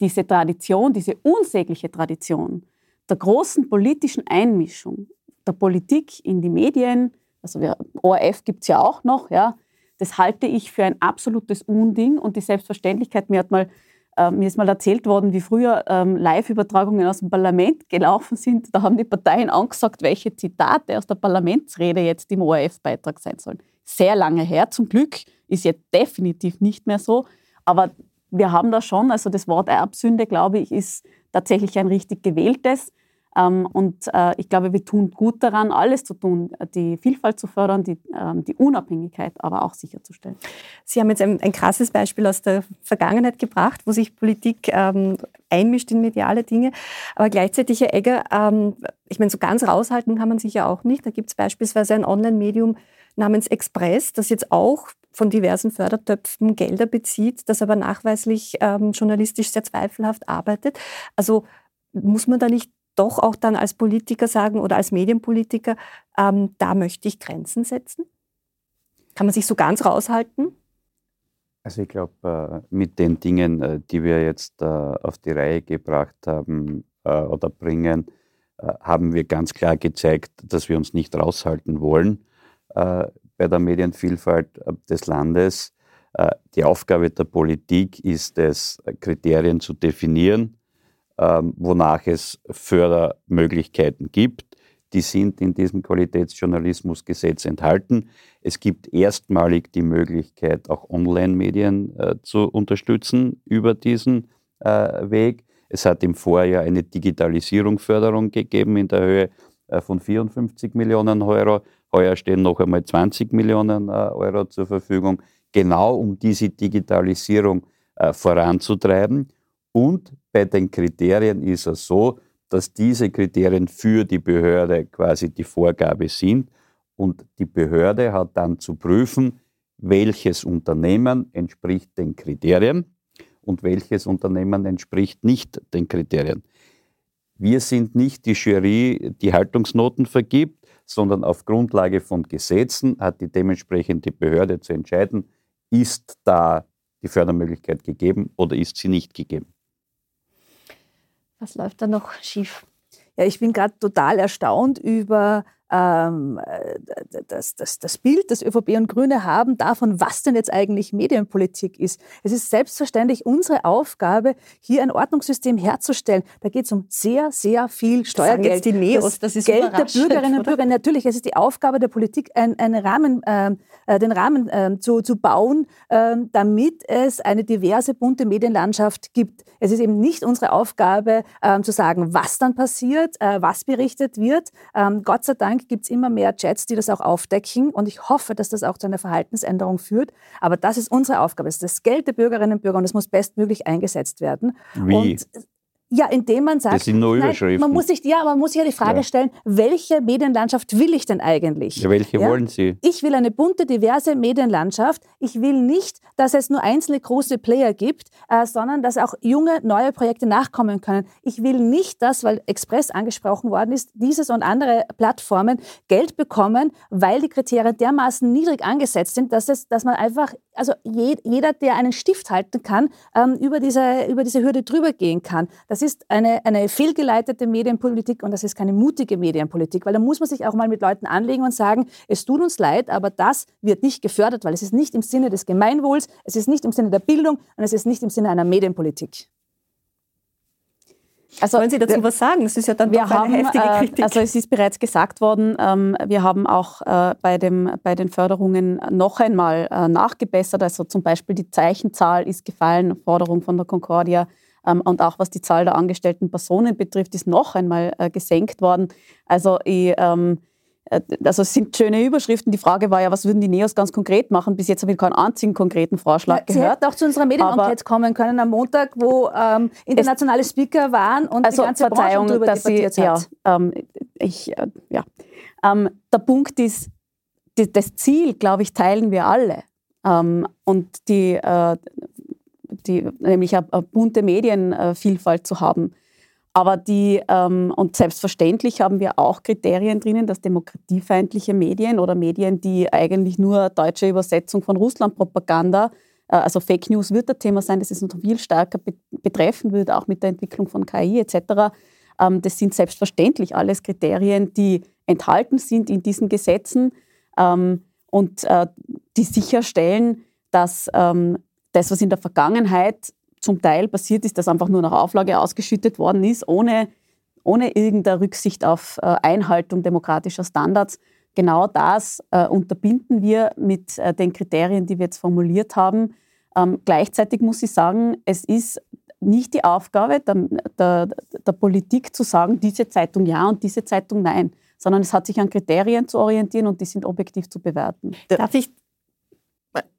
diese Tradition, diese unsägliche Tradition der großen politischen Einmischung der Politik in die Medien, also wir, ORF gibt es ja auch noch, ja, das halte ich für ein absolutes Unding und die Selbstverständlichkeit, mir, hat mal, äh, mir ist mal erzählt worden, wie früher ähm, Live-Übertragungen aus dem Parlament gelaufen sind. Da haben die Parteien angesagt, welche Zitate aus der Parlamentsrede jetzt im ORF-Beitrag sein sollen. Sehr lange her, zum Glück, ist jetzt definitiv nicht mehr so. Aber wir haben da schon, also das Wort Erbsünde, glaube ich, ist tatsächlich ein richtig gewähltes. Ähm, und äh, ich glaube, wir tun gut daran, alles zu tun, die Vielfalt zu fördern, die, ähm, die Unabhängigkeit aber auch sicherzustellen. Sie haben jetzt ein, ein krasses Beispiel aus der Vergangenheit gebracht, wo sich Politik ähm, einmischt in mediale Dinge. Aber gleichzeitig, Herr Egger, ähm, ich meine, so ganz raushalten kann man sich ja auch nicht. Da gibt es beispielsweise ein Online-Medium namens Express, das jetzt auch von diversen Fördertöpfen Gelder bezieht, das aber nachweislich ähm, journalistisch sehr zweifelhaft arbeitet. Also muss man da nicht doch auch dann als Politiker sagen oder als Medienpolitiker, ähm, da möchte ich Grenzen setzen? Kann man sich so ganz raushalten? Also ich glaube, äh, mit den Dingen, äh, die wir jetzt äh, auf die Reihe gebracht haben oder bringen, haben wir ganz klar gezeigt, dass wir uns nicht raushalten wollen bei der Medienvielfalt des Landes. Die Aufgabe der Politik ist es, Kriterien zu definieren, wonach es Fördermöglichkeiten gibt, die sind in diesem Qualitätsjournalismusgesetz enthalten. Es gibt erstmalig die Möglichkeit, auch Online-Medien äh, zu unterstützen über diesen äh, Weg. Es hat im Vorjahr eine Digitalisierungsförderung gegeben in der Höhe äh, von 54 Millionen Euro. Heuer stehen noch einmal 20 Millionen äh, Euro zur Verfügung, genau um diese Digitalisierung äh, voranzutreiben. Und bei den Kriterien ist es so, dass diese Kriterien für die Behörde quasi die Vorgabe sind. Und die Behörde hat dann zu prüfen, welches Unternehmen entspricht den Kriterien und welches Unternehmen entspricht nicht den Kriterien. Wir sind nicht die Jury, die Haltungsnoten vergibt, sondern auf Grundlage von Gesetzen hat die dementsprechende Behörde zu entscheiden, ist da die Fördermöglichkeit gegeben oder ist sie nicht gegeben. Was läuft da noch schief? Ja, ich bin gerade total erstaunt über ähm, das, das, das Bild, das ÖVP und Grüne haben davon, was denn jetzt eigentlich Medienpolitik ist. Es ist selbstverständlich unsere Aufgabe, hier ein Ordnungssystem herzustellen. Da geht es um sehr, sehr viel Steuergeld. Jetzt die Neos, das, das ist Geld der Bürgerinnen und Bürger. Natürlich, es ist die Aufgabe der Politik, ein, einen Rahmen, ähm, äh, den Rahmen äh, zu, zu bauen, äh, damit es eine diverse, bunte Medienlandschaft gibt. Es ist eben nicht unsere Aufgabe, ähm, zu sagen, was dann passiert, äh, was berichtet wird. Ähm, Gott sei Dank Dank gibt es immer mehr Chats, die das auch aufdecken und ich hoffe, dass das auch zu einer Verhaltensänderung führt. Aber das ist unsere Aufgabe. Es ist das Geld der Bürgerinnen und Bürger und es muss bestmöglich eingesetzt werden. Wie? Und ja, indem man sagt, das sind nur Überschriften. Nein, man muss sich, ja, man muss sich ja die Frage ja. stellen, welche Medienlandschaft will ich denn eigentlich? Ja, welche ja? wollen Sie? Ich will eine bunte, diverse Medienlandschaft. Ich will nicht, dass es nur einzelne große Player gibt, äh, sondern dass auch junge, neue Projekte nachkommen können. Ich will nicht, dass, weil Express angesprochen worden ist, dieses und andere Plattformen Geld bekommen, weil die Kriterien dermaßen niedrig angesetzt sind, dass, es, dass man einfach, also jeder, der einen Stift halten kann, ähm, über, diese, über diese Hürde drüber gehen kann. Das ist eine, eine fehlgeleitete Medienpolitik und das ist keine mutige Medienpolitik, weil da muss man sich auch mal mit Leuten anlegen und sagen, es tut uns leid, aber das wird nicht gefördert, weil es ist nicht im Sinne des Gemeinwohls, es ist nicht im Sinne der Bildung und es ist nicht im Sinne einer Medienpolitik. Also, Wollen Sie dazu was sagen? Das ist ja dann wir doch eine haben, heftige äh, Kritik. also es ist bereits gesagt worden, ähm, wir haben auch äh, bei, dem, bei den Förderungen noch einmal äh, nachgebessert. Also zum Beispiel die Zeichenzahl ist gefallen, Forderung von der Concordia ähm, und auch was die Zahl der angestellten Personen betrifft, ist noch einmal gesenkt worden. Also ich, ähm, äh, also es sind schöne Überschriften. Die Frage war ja, was würden die Neos ganz konkret machen? Bis jetzt habe ich keinen einzigen konkreten Vorschlag ja, Sie gehört. hätten auch zu unserer Medienenquete kommen können am Montag, wo ähm, internationale Speaker waren und also die ganze Verzeihung, Branche darüber dass debattiert Sie, hat. Ja, ähm, ich, äh, ja. Ähm, der Punkt ist, die, das Ziel, glaube ich, teilen wir alle. Ähm, und die, äh, die, nämlich eine, eine bunte Medienvielfalt zu haben. Aber die, ähm, und selbstverständlich haben wir auch Kriterien drinnen, dass demokratiefeindliche Medien oder Medien, die eigentlich nur deutsche Übersetzung von Russland-Propaganda, äh, also Fake News wird das Thema sein, das ist noch viel stärker betreffen wird, auch mit der Entwicklung von KI etc. Ähm, das sind selbstverständlich alles Kriterien, die enthalten sind in diesen Gesetzen ähm, und äh, die sicherstellen, dass ähm, das, was in der Vergangenheit zum Teil passiert ist, dass einfach nur nach Auflage ausgeschüttet worden ist, ohne, ohne irgendeine Rücksicht auf äh, Einhaltung demokratischer Standards. Genau das äh, unterbinden wir mit äh, den Kriterien, die wir jetzt formuliert haben. Ähm, gleichzeitig muss ich sagen, es ist nicht die Aufgabe der, der, der Politik zu sagen, diese Zeitung ja und diese Zeitung nein, sondern es hat sich an Kriterien zu orientieren und die sind objektiv zu bewerten. Darf ich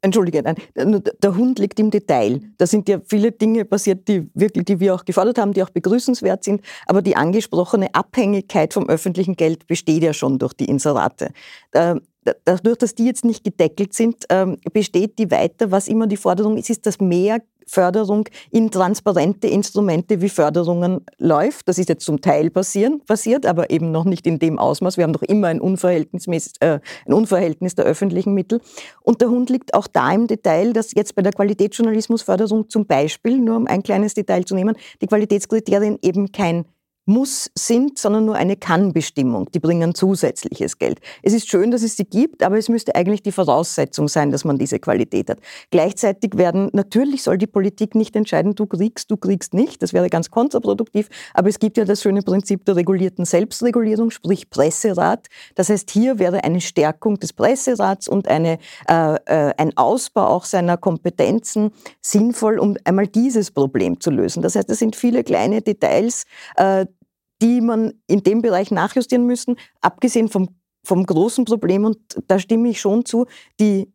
Entschuldige, nein, der Hund liegt im Detail. Da sind ja viele Dinge passiert, die, wirklich, die wir auch gefordert haben, die auch begrüßenswert sind. Aber die angesprochene Abhängigkeit vom öffentlichen Geld besteht ja schon durch die Inserate. Dadurch, dass die jetzt nicht gedeckelt sind, ähm, besteht die weiter, was immer die Forderung ist, ist, dass mehr Förderung in transparente Instrumente wie Förderungen läuft. Das ist jetzt zum Teil passieren, passiert, aber eben noch nicht in dem Ausmaß. Wir haben doch immer ein Unverhältnis, äh, ein Unverhältnis der öffentlichen Mittel. Und der Hund liegt auch da im Detail, dass jetzt bei der Qualitätsjournalismusförderung zum Beispiel, nur um ein kleines Detail zu nehmen, die Qualitätskriterien eben kein muss sind, sondern nur eine Kann-Bestimmung. Die bringen zusätzliches Geld. Es ist schön, dass es sie gibt, aber es müsste eigentlich die Voraussetzung sein, dass man diese Qualität hat. Gleichzeitig werden, natürlich soll die Politik nicht entscheiden, du kriegst, du kriegst nicht. Das wäre ganz kontraproduktiv. Aber es gibt ja das schöne Prinzip der regulierten Selbstregulierung, sprich Presserat. Das heißt, hier wäre eine Stärkung des Presserats und eine, äh, äh, ein Ausbau auch seiner Kompetenzen sinnvoll, um einmal dieses Problem zu lösen. Das heißt, es sind viele kleine Details, äh, die man in dem Bereich nachjustieren müssen, abgesehen vom, vom großen Problem. Und da stimme ich schon zu, die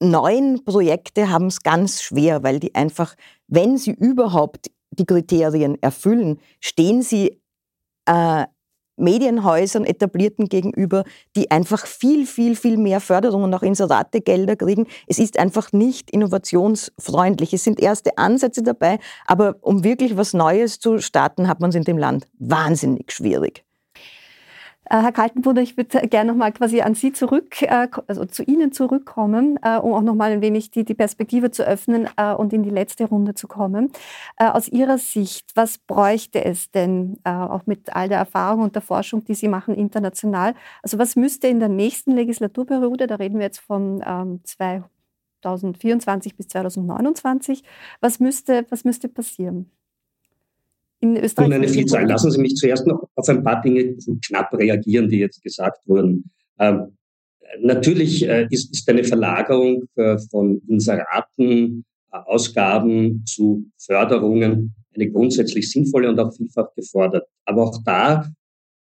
neuen Projekte haben es ganz schwer, weil die einfach, wenn sie überhaupt die Kriterien erfüllen, stehen sie äh, Medienhäusern, etablierten gegenüber, die einfach viel, viel, viel mehr Förderung und auch Inserategelder kriegen. Es ist einfach nicht innovationsfreundlich. Es sind erste Ansätze dabei, aber um wirklich was Neues zu starten, hat man es in dem Land wahnsinnig schwierig. Äh, Herr Kaltenbrunner, ich würde gerne noch mal quasi an Sie zurück, äh, also zu Ihnen zurückkommen, äh, um auch noch mal ein wenig die, die Perspektive zu öffnen und in die letzte Runde zu kommen. Aus Ihrer Sicht, was bräuchte es denn, auch mit all der Erfahrung und der Forschung, die Sie machen international, also was müsste in der nächsten Legislaturperiode, da reden wir jetzt von 2024 ähm, bis 2029, was müsste, was müsste passieren? In Österreich? Eine Vielzahl. Lassen Sie mich zuerst noch auf ein paar Dinge knapp reagieren, die jetzt gesagt wurden. Ähm, natürlich äh, ist, ist eine Verlagerung äh, von Inseraten, äh, Ausgaben zu Förderungen eine grundsätzlich sinnvolle und auch vielfach gefordert. Aber auch da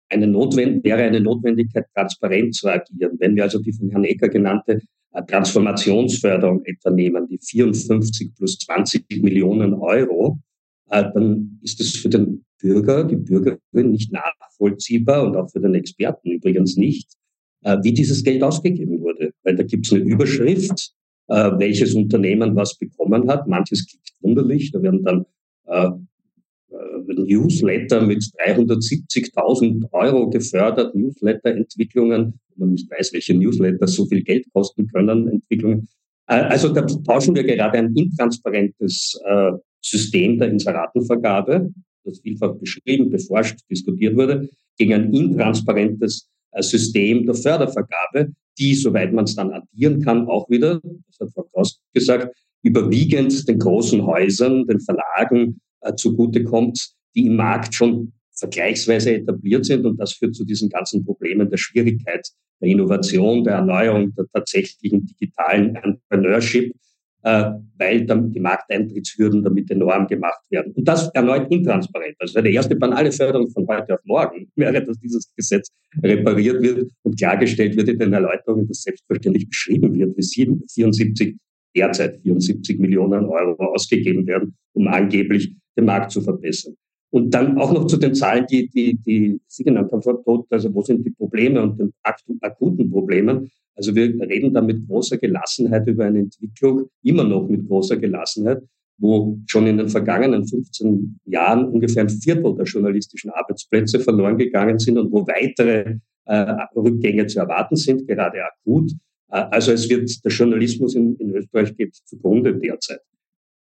eine Notwend wäre eine Notwendigkeit, transparent zu agieren. Wenn wir also die von Herrn Ecker genannte äh, Transformationsförderung etwa nehmen, die 54 plus 20 Millionen Euro, dann ist es für den Bürger, die Bürgerin nicht nachvollziehbar und auch für den Experten übrigens nicht, äh, wie dieses Geld ausgegeben wurde. Weil da gibt es eine Überschrift, äh, welches Unternehmen was bekommen hat. Manches klingt wunderlich, da werden dann Newsletter mit 370.000 Euro gefördert, Newsletter-Entwicklungen, man nicht weiß, welche Newsletter so viel Geld kosten können, Entwicklungen. Also da tauschen wir gerade ein intransparentes System der Inseratenvergabe, das vielfach beschrieben, beforscht, diskutiert wurde, gegen ein intransparentes äh, System der Fördervergabe, die, soweit man es dann addieren kann, auch wieder, das hat Frau Kraus gesagt, überwiegend den großen Häusern, den Verlagen äh, zugutekommt, die im Markt schon vergleichsweise etabliert sind. Und das führt zu diesen ganzen Problemen der Schwierigkeit der Innovation, der Erneuerung, der tatsächlichen digitalen Entrepreneurship, weil dann die Markteintrittshürden damit enorm gemacht werden. Und das erneut intransparent. Also die erste banale Förderung von heute auf morgen wäre, dass dieses Gesetz repariert wird und klargestellt wird in den Erläuterungen, dass selbstverständlich beschrieben wird, wie 74, derzeit 74 Millionen Euro ausgegeben werden, um angeblich den Markt zu verbessern. Und dann auch noch zu den Zahlen, die, die, die Sie genannt haben, Frau Todt, also wo sind die Probleme und den akuten Problemen. Also wir reden da mit großer Gelassenheit über eine Entwicklung, immer noch mit großer Gelassenheit, wo schon in den vergangenen 15 Jahren ungefähr ein Viertel der journalistischen Arbeitsplätze verloren gegangen sind und wo weitere äh, Rückgänge zu erwarten sind, gerade akut. Äh, also es wird, der Journalismus in, in Österreich geht zugrunde derzeit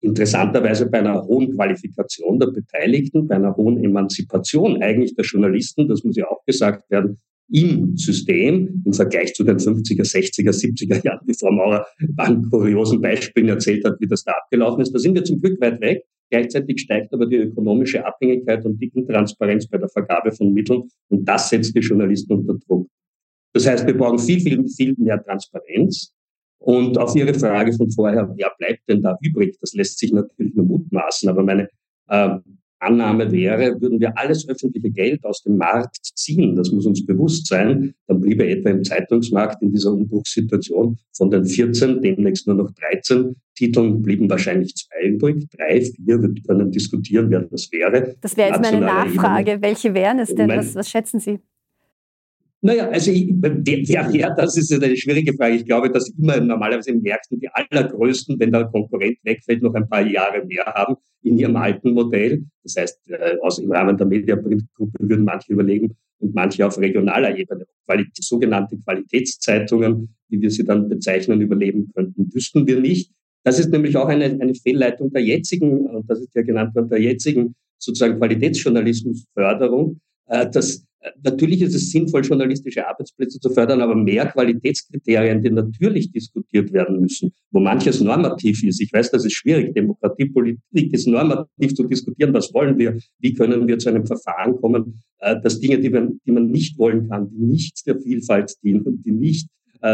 interessanterweise bei einer hohen Qualifikation der Beteiligten, bei einer hohen Emanzipation eigentlich der Journalisten, das muss ja auch gesagt werden, im System im Vergleich zu den 50er, 60er, 70er Jahren, die Frau Maurer an kuriosen Beispielen erzählt hat, wie das da abgelaufen ist. Da sind wir zum Glück weit weg. Gleichzeitig steigt aber die ökonomische Abhängigkeit und die Intransparenz bei der Vergabe von Mitteln und das setzt die Journalisten unter Druck. Das heißt, wir brauchen viel, viel, viel mehr Transparenz. Und auf Ihre Frage von vorher, wer bleibt denn da übrig? Das lässt sich natürlich nur mutmaßen, aber meine äh, Annahme wäre, würden wir alles öffentliche Geld aus dem Markt ziehen, das muss uns bewusst sein, dann bliebe etwa im Zeitungsmarkt in dieser Umbruchssituation von den 14 demnächst nur noch 13 Titeln blieben wahrscheinlich zwei übrig, drei, vier, wir können diskutieren, wer das wäre. Das wäre jetzt meine Nachfrage. Ebene. Welche wären es denn? Was, was schätzen Sie? Naja, also ich, wer, wer, das ist eine schwierige Frage. Ich glaube, dass immer normalerweise in Märkten die allergrößten, wenn der Konkurrent wegfällt, noch ein paar Jahre mehr haben in ihrem alten Modell. Das heißt, äh, aus, im Rahmen der Mediaprint-Gruppe würden manche überlegen und manche auf regionaler Ebene. Quali sogenannte Qualitätszeitungen, wie wir sie dann bezeichnen, überleben könnten, wüssten wir nicht. Das ist nämlich auch eine, eine Fehlleitung der jetzigen, und das ist ja genannt worden, der jetzigen sozusagen Qualitätsjournalismusförderung, äh, dass Natürlich ist es sinnvoll, journalistische Arbeitsplätze zu fördern, aber mehr Qualitätskriterien, die natürlich diskutiert werden müssen, wo manches normativ ist. Ich weiß, das ist schwierig. Demokratiepolitik ist normativ zu diskutieren. Was wollen wir? Wie können wir zu einem Verfahren kommen, äh, dass Dinge, die man, die man nicht wollen kann, die nicht der Vielfalt dienen, die nicht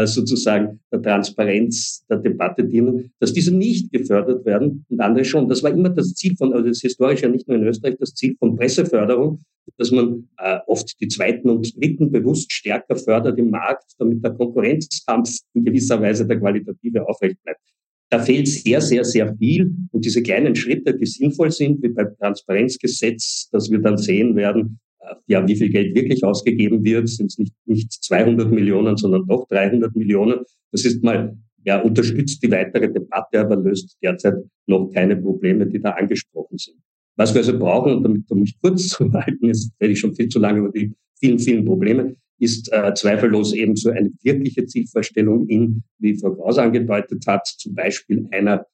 sozusagen der Transparenz der Debatte dienen, dass diese nicht gefördert werden und andere schon. Das war immer das Ziel von, also das ist historisch ja nicht nur in Österreich, das Ziel von Presseförderung, dass man äh, oft die zweiten und dritten bewusst stärker fördert im Markt, damit der Konkurrenzkampf in gewisser Weise der qualitative aufrecht bleibt. Da fehlt sehr, sehr, sehr viel. Und diese kleinen Schritte, die sinnvoll sind, wie beim Transparenzgesetz, das wir dann sehen werden, ja, wie viel Geld wirklich ausgegeben wird, sind es nicht, nicht 200 Millionen, sondern doch 300 Millionen. Das ist mal, ja, unterstützt die weitere Debatte, aber löst derzeit noch keine Probleme, die da angesprochen sind. Was wir also brauchen, und damit um mich kurz zu halten, jetzt rede ich schon viel zu lange über die vielen, vielen Probleme, ist äh, zweifellos eben so eine wirkliche Zielvorstellung in, wie Frau Kraus angedeutet hat, zum Beispiel einer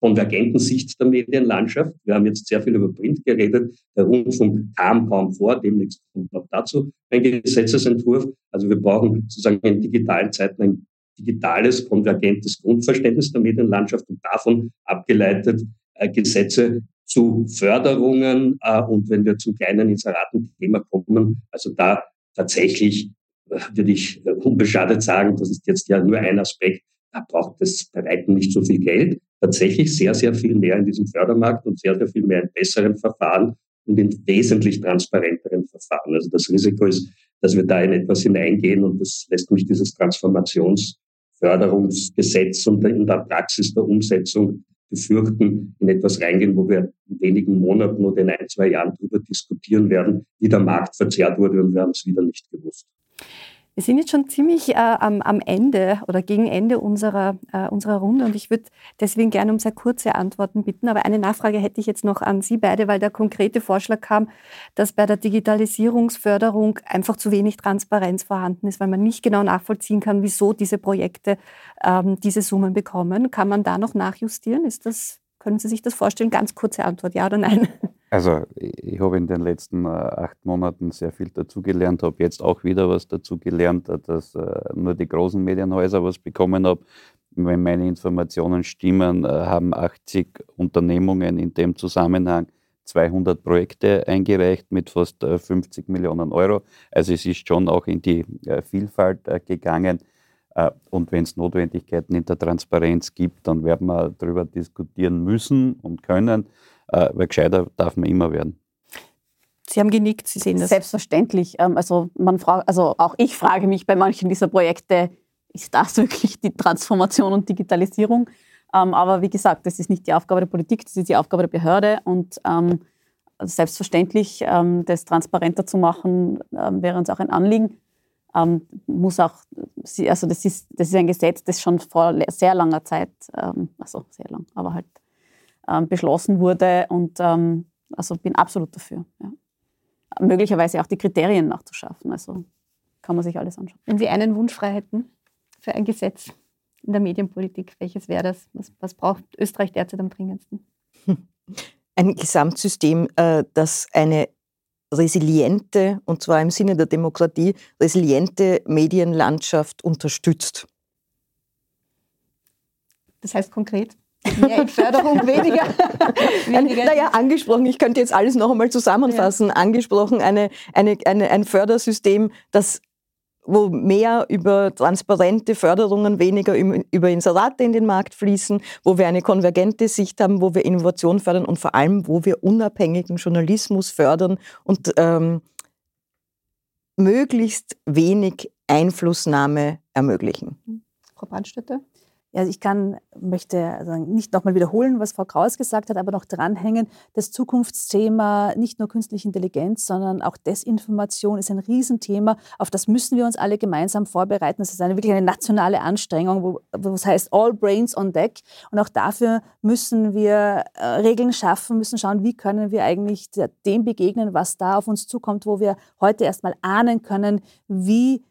konvergenten Sicht der Medienlandschaft. Wir haben jetzt sehr viel über Print geredet. Der Rundfunk kam kaum vor. Demnächst kommt auch dazu ein Gesetzesentwurf. Also wir brauchen sozusagen in digitalen Zeiten ein digitales, konvergentes Grundverständnis der Medienlandschaft und davon abgeleitet äh, Gesetze zu Förderungen. Äh, und wenn wir zum kleinen Inseratenthema kommen, also da tatsächlich äh, würde ich äh, unbeschadet sagen, das ist jetzt ja nur ein Aspekt, da braucht es bei weitem nicht so viel Geld tatsächlich sehr, sehr viel mehr in diesem Fördermarkt und sehr, sehr viel mehr in besseren Verfahren und in wesentlich transparenteren Verfahren. Also das Risiko ist, dass wir da in etwas hineingehen und das lässt mich dieses Transformationsförderungsgesetz und in der Praxis der Umsetzung befürchten, in etwas reingehen, wo wir in wenigen Monaten oder in ein, zwei Jahren darüber diskutieren werden, wie der Markt verzerrt wurde und wir haben es wieder nicht gewusst. Wir sind jetzt schon ziemlich äh, am, am, Ende oder gegen Ende unserer, äh, unserer Runde und ich würde deswegen gerne um sehr kurze Antworten bitten. Aber eine Nachfrage hätte ich jetzt noch an Sie beide, weil der konkrete Vorschlag kam, dass bei der Digitalisierungsförderung einfach zu wenig Transparenz vorhanden ist, weil man nicht genau nachvollziehen kann, wieso diese Projekte ähm, diese Summen bekommen. Kann man da noch nachjustieren? Ist das, können Sie sich das vorstellen? Ganz kurze Antwort, ja oder nein? Also ich habe in den letzten äh, acht Monaten sehr viel dazugelernt, habe jetzt auch wieder was dazugelernt, äh, dass äh, nur die großen Medienhäuser was bekommen haben. Wenn meine Informationen stimmen, haben 80 Unternehmungen in dem Zusammenhang 200 Projekte eingereicht mit fast 50 Millionen Euro. Also es ist schon auch in die Vielfalt gegangen. Und wenn es Notwendigkeiten in der Transparenz gibt, dann werden wir darüber diskutieren müssen und können äh, weil gescheiter darf man immer werden. Sie haben genickt, Sie sehen das. Selbstverständlich. Ähm, also, man frag, also auch ich frage mich bei manchen dieser Projekte, ist das wirklich die Transformation und Digitalisierung? Ähm, aber wie gesagt, das ist nicht die Aufgabe der Politik, das ist die Aufgabe der Behörde. Und ähm, also selbstverständlich, das transparenter zu machen, wäre uns auch ein Anliegen. Muss auch, also das ist, das ist ein Gesetz, das schon vor sehr langer Zeit, also sehr lang, aber halt beschlossen wurde. Und ähm, also bin absolut dafür. Ja. Möglicherweise auch die Kriterien nachzuschaffen. Also kann man sich alles anschauen. Wenn Sie einen Wunsch frei hätten für ein Gesetz in der Medienpolitik, welches wäre das? Was, was braucht Österreich derzeit am dringendsten? Ein Gesamtsystem, äh, das eine resiliente, und zwar im Sinne der Demokratie, resiliente Medienlandschaft unterstützt. Das heißt konkret? Mehr in Förderung, weniger. weniger. Naja, angesprochen, ich könnte jetzt alles noch einmal zusammenfassen. Ja. Angesprochen, eine, eine, eine, ein Fördersystem, das wo mehr über transparente Förderungen, weniger über Inserate in den Markt fließen, wo wir eine konvergente Sicht haben, wo wir Innovation fördern und vor allem, wo wir unabhängigen Journalismus fördern und ähm, möglichst wenig Einflussnahme ermöglichen. Frau Brandstätter? Ja, ich kann, möchte also nicht nochmal wiederholen, was Frau Kraus gesagt hat, aber noch dranhängen, das Zukunftsthema, nicht nur künstliche Intelligenz, sondern auch Desinformation ist ein Riesenthema. Auf das müssen wir uns alle gemeinsam vorbereiten. Das ist eine, wirklich eine nationale Anstrengung, wo, wo es heißt All Brains on Deck. Und auch dafür müssen wir äh, Regeln schaffen, müssen schauen, wie können wir eigentlich dem begegnen, was da auf uns zukommt, wo wir heute erstmal ahnen können, wie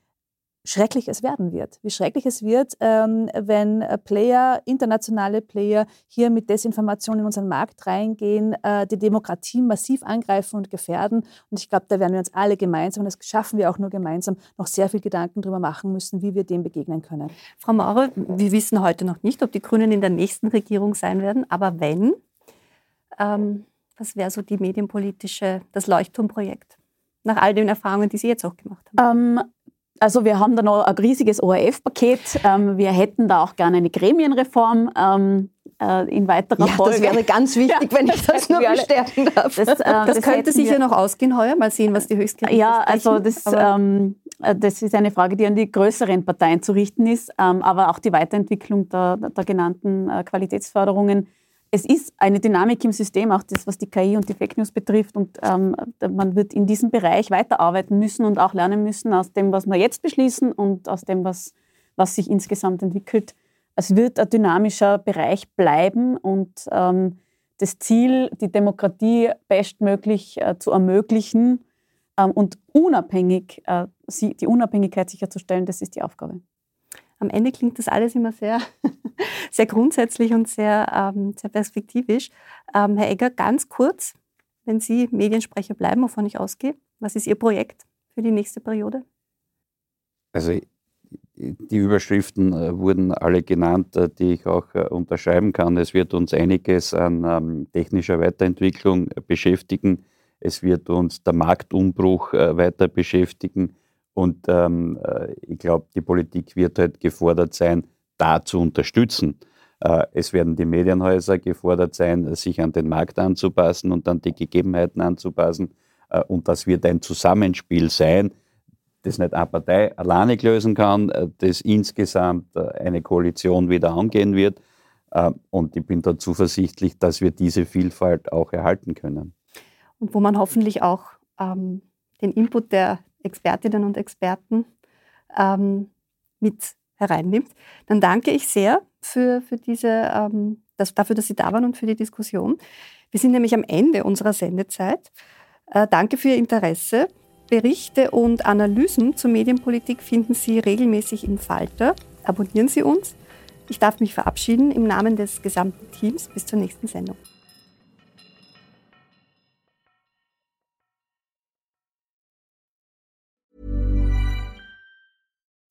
schrecklich es werden wird. Wie schrecklich es wird, ähm, wenn äh, Player, internationale Player hier mit Desinformation in unseren Markt reingehen, äh, die Demokratie massiv angreifen und gefährden. Und ich glaube, da werden wir uns alle gemeinsam, und das schaffen wir auch nur gemeinsam, noch sehr viel Gedanken darüber machen müssen, wie wir dem begegnen können. Frau Maurer, wir wissen heute noch nicht, ob die Grünen in der nächsten Regierung sein werden, aber wenn, ähm, was wäre so die medienpolitische, das Leuchtturmprojekt? Nach all den Erfahrungen, die Sie jetzt auch gemacht haben. Ähm, also wir haben da noch ein riesiges ORF-Paket. Ähm, wir hätten da auch gerne eine Gremienreform ähm, äh, in weiterer ja, Folge. Das wäre ganz wichtig, ja, wenn ich das, nur bestärken darf. Das, äh, das, das könnte sicher noch ausgehen heuer. Mal sehen, was die Höchstgerichte Ja, also das, ähm, äh, das ist eine Frage, die an die größeren Parteien zu richten ist. Ähm, aber auch die Weiterentwicklung der, der genannten äh, Qualitätsförderungen es ist eine Dynamik im System, auch das, was die KI und die Fake News betrifft. Und ähm, man wird in diesem Bereich weiterarbeiten müssen und auch lernen müssen aus dem, was wir jetzt beschließen und aus dem, was, was sich insgesamt entwickelt. Es wird ein dynamischer Bereich bleiben und ähm, das Ziel, die Demokratie bestmöglich äh, zu ermöglichen ähm, und unabhängig, äh, sie, die Unabhängigkeit sicherzustellen, das ist die Aufgabe am Ende klingt das alles immer sehr, sehr grundsätzlich und sehr, ähm, sehr perspektivisch. Ähm, Herr Egger, ganz kurz, wenn Sie Mediensprecher bleiben, wovon ich ausgehe, was ist Ihr Projekt für die nächste Periode? Also die Überschriften äh, wurden alle genannt, äh, die ich auch äh, unterschreiben kann. Es wird uns einiges an ähm, technischer Weiterentwicklung beschäftigen. Es wird uns der Marktumbruch weiter beschäftigen. Und ähm, äh, ich glaube, die Politik wird halt gefordert sein, da zu unterstützen. Äh, es werden die Medienhäuser gefordert sein, sich an den Markt anzupassen und an die Gegebenheiten anzupassen. Äh, und das wird ein Zusammenspiel sein, das nicht eine Partei alleinig lösen kann, äh, das insgesamt äh, eine Koalition wieder angehen wird. Und ich bin da zuversichtlich, dass wir diese Vielfalt auch erhalten können. Und wo man hoffentlich auch ähm, den Input der Expertinnen und Experten ähm, mit hereinnimmt. Dann danke ich sehr für, für diese, ähm, das, dafür, dass Sie da waren und für die Diskussion. Wir sind nämlich am Ende unserer Sendezeit. Äh, danke für Ihr Interesse. Berichte und Analysen zur Medienpolitik finden Sie regelmäßig im Falter. Abonnieren Sie uns. Ich darf mich verabschieden im Namen des gesamten Teams. Bis zur nächsten Sendung.